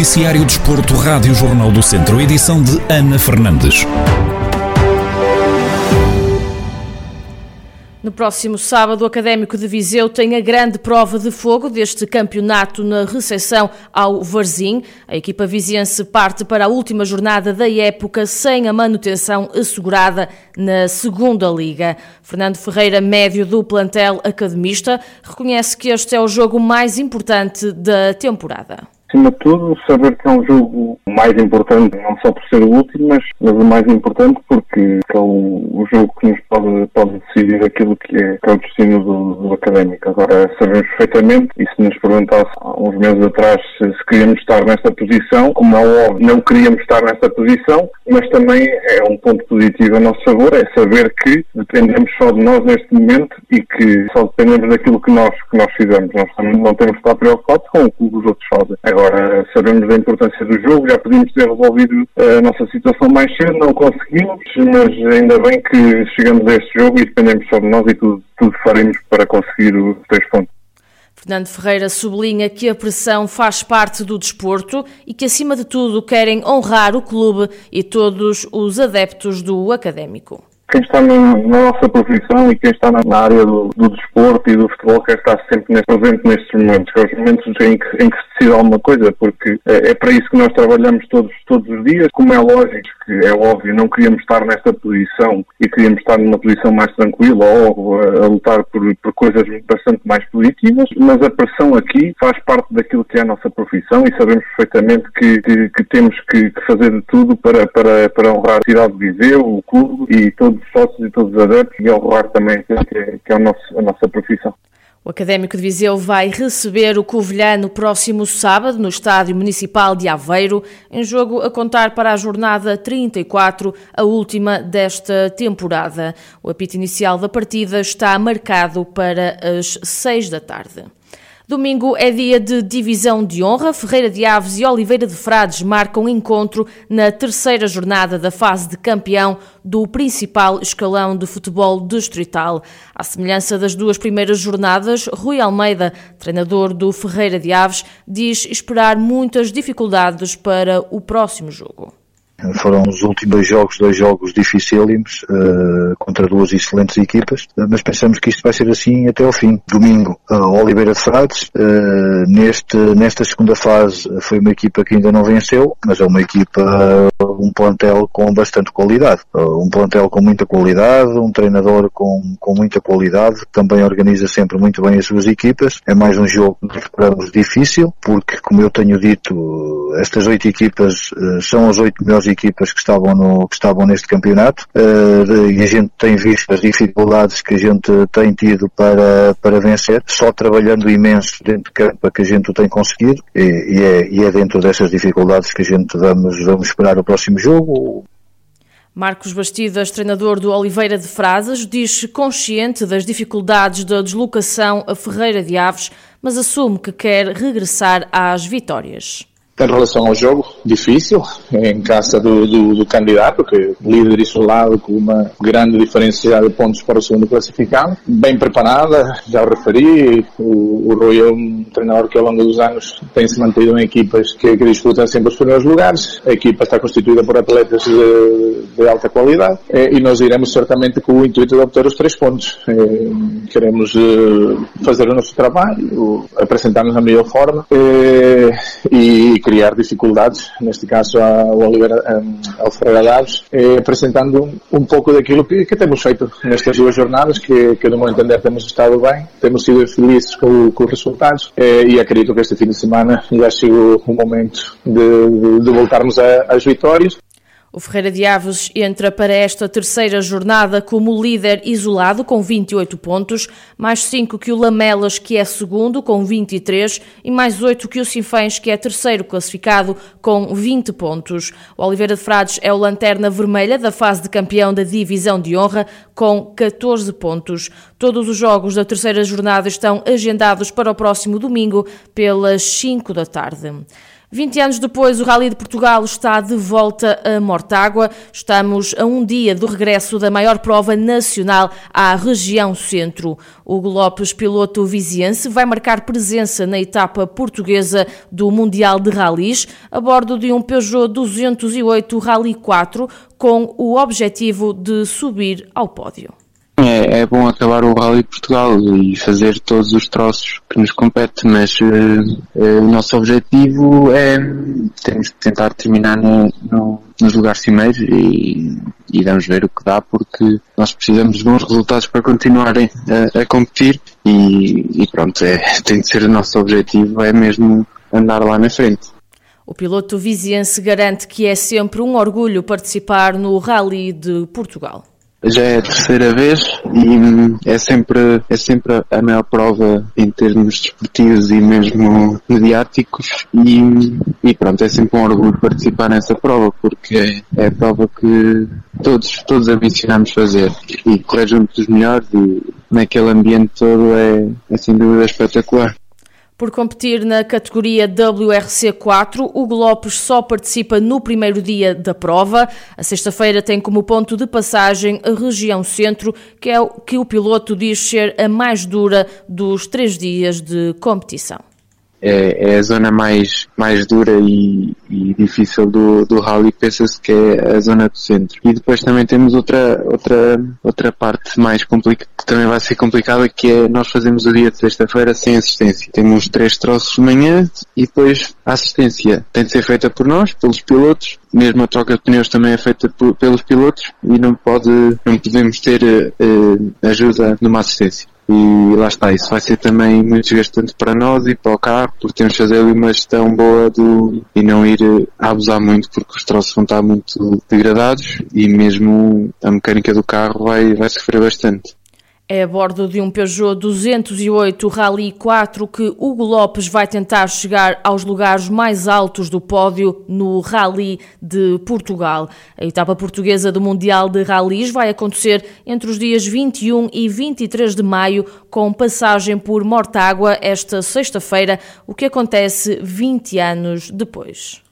Noticiário Desporto, Rádio Jornal do Centro, edição de Ana Fernandes. No próximo sábado, o Académico de Viseu tem a grande prova de fogo deste campeonato na recepção ao Varzim. A equipa viziense parte para a última jornada da época sem a manutenção assegurada na segunda liga. Fernando Ferreira, médio do plantel academista, reconhece que este é o jogo mais importante da temporada acima de tudo, saber que é um jogo mais importante, não só por ser o último, mas, mas o mais importante porque é o, o jogo que nos pode, pode decidir aquilo que é, que é o destino do, do, académico. Agora, sabemos perfeitamente, e se nos perguntasse há uns meses atrás se, se queríamos estar nesta posição, como é óbvio, não queríamos estar nesta posição, mas também é um ponto positivo a nosso favor, é saber que dependemos só de nós neste momento e que só dependemos daquilo que nós, que nós fizemos. Nós não temos que estar preocupados com o que os outros fazem. Agora, Agora, sabemos da importância do jogo, já podíamos ter resolvido a nossa situação mais cedo, não conseguimos, mas ainda bem que chegamos a este jogo e dependemos só de nós e tudo, tudo faremos para conseguir os três pontos. Fernando Ferreira sublinha que a pressão faz parte do desporto e que, acima de tudo, querem honrar o clube e todos os adeptos do académico quem está na, na, nossa profissão e quem está na, área do, do, desporto e do futebol quer estar sempre neste, presente nestes momentos, que é os momentos em que, em que se decide alguma coisa, porque é, é, para isso que nós trabalhamos todos, todos os dias. Como é lógico que é óbvio, não queríamos estar nesta posição e queríamos estar numa posição mais tranquila ou a, a lutar por, por coisas bastante mais positivas, mas a pressão aqui faz parte daquilo que é a nossa profissão e sabemos perfeitamente que, que, que temos que, que, fazer de tudo para, para, para honrar a cidade de Viseu, o clube e todos os sócios e todos os adeptos e honrar também que, que é a nossa, a nossa profissão. O Académico de Viseu vai receber o Covilhã no próximo sábado no Estádio Municipal de Aveiro, em jogo a contar para a jornada 34, a última desta temporada. O apito inicial da partida está marcado para as 6 da tarde. Domingo é dia de divisão de honra. Ferreira de Aves e Oliveira de Frades marcam encontro na terceira jornada da fase de campeão do principal escalão de futebol distrital. À semelhança das duas primeiras jornadas, Rui Almeida, treinador do Ferreira de Aves, diz esperar muitas dificuldades para o próximo jogo. Foram os últimos jogos, dois jogos dificílimos, uh, contra duas excelentes equipas, mas pensamos que isto vai ser assim até ao fim. Domingo, uh, Oliveira de Frades, uh, neste, nesta segunda fase foi uma equipa que ainda não venceu, mas é uma equipa, um plantel com bastante qualidade. um plantel com muita qualidade, um treinador com, com muita qualidade, também organiza sempre muito bem as suas equipas. É mais um jogo que esperamos difícil, porque, como eu tenho dito, estas oito equipas são as oito melhores equipas que estavam, no, que estavam neste campeonato uh, e a gente tem visto as dificuldades que a gente tem tido para, para vencer, só trabalhando imenso dentro de campo é que a gente o tem conseguido e, e, é, e é dentro dessas dificuldades que a gente vamos, vamos esperar o próximo jogo. Marcos Bastidas, treinador do Oliveira de Frasas, diz-se consciente das dificuldades da deslocação a Ferreira de Aves, mas assume que quer regressar às vitórias. Em relação ao jogo, difícil, em casa do, do, do, candidato, que líder isolado com uma grande diferença de pontos para o segundo classificado. Bem preparada, já o referi, o, o Rui é um treinador que ao longo dos anos tem se mantido em equipas que, que disputam sempre os primeiros lugares. A equipa está constituída por atletas de, de alta qualidade eh, e nós iremos certamente com o intuito de obter os três pontos. Eh, queremos eh, fazer o nosso trabalho, apresentar-nos na melhor forma e criar dificuldades, neste caso ao Oliveira, ao Ferreira Daves, eh, apresentando um, pouco daquilo que, que, temos feito nestas duas jornadas, que, que no meu entender temos estado bem, temos sido felizes com, com os resultados eh, e acredito que este fim de semana já chegou o momento de, de, de voltarmos às vitórias. O Ferreira de Aves entra para esta terceira jornada como líder isolado com 28 pontos, mais 5 que o Lamelas, que é segundo, com 23, e mais 8 que o Sinfãs, que é terceiro classificado, com 20 pontos. O Oliveira de Frades é o lanterna vermelha da fase de campeão da Divisão de Honra, com 14 pontos. Todos os jogos da terceira jornada estão agendados para o próximo domingo, pelas 5 da tarde. 20 anos depois, o Rally de Portugal está de volta a Mortágua. Estamos a um dia do regresso da maior prova nacional à região centro. Hugo Lopes, piloto viziense, vai marcar presença na etapa portuguesa do Mundial de Rallys a bordo de um Peugeot 208 Rally 4 com o objetivo de subir ao pódio. É, é, bom acabar o Rally de Portugal e fazer todos os troços que nos compete, mas uh, uh, o nosso objetivo é temos que tentar terminar no, no, nos lugares cimeiros e, e vamos ver o que dá porque nós precisamos de bons resultados para continuarem a, a competir e, e pronto, é, tem de ser o nosso objetivo, é mesmo andar lá na frente. O piloto viziense garante que é sempre um orgulho participar no Rally de Portugal já é a terceira vez e é sempre, é sempre a maior prova em termos desportivos e mesmo mediáticos e, e pronto, é sempre um orgulho participar nessa prova porque é, é a prova que todos, todos ambicionamos fazer e correr junto dos melhores e naquele ambiente todo é, é sem dúvida espetacular. Por competir na categoria WRC4, o Lopes só participa no primeiro dia da prova. A sexta-feira tem como ponto de passagem a região centro, que é o que o piloto diz ser a mais dura dos três dias de competição é, é, a zona mais, mais dura e, e difícil do, do rally, pensa-se que é a zona do centro. E depois também temos outra, outra, outra parte mais complicada, que também vai ser complicada, que é nós fazemos o dia de sexta-feira sem assistência. Temos três troços de manhã e depois a assistência tem de ser feita por nós, pelos pilotos, mesmo a troca de pneus também é feita pelos pilotos e não pode, não podemos ter uh, ajuda numa assistência. E lá está, isso vai ser também muito desgastante para nós e para o carro, porque temos de fazer ali uma gestão boa do, e não ir a abusar muito, porque os troços vão estar muito degradados e mesmo a mecânica do carro vai, vai sofrer bastante. É a bordo de um Peugeot 208 Rally 4 que Hugo Lopes vai tentar chegar aos lugares mais altos do pódio no Rally de Portugal. A etapa portuguesa do Mundial de Rallys vai acontecer entre os dias 21 e 23 de maio, com passagem por Mortágua esta sexta-feira, o que acontece 20 anos depois.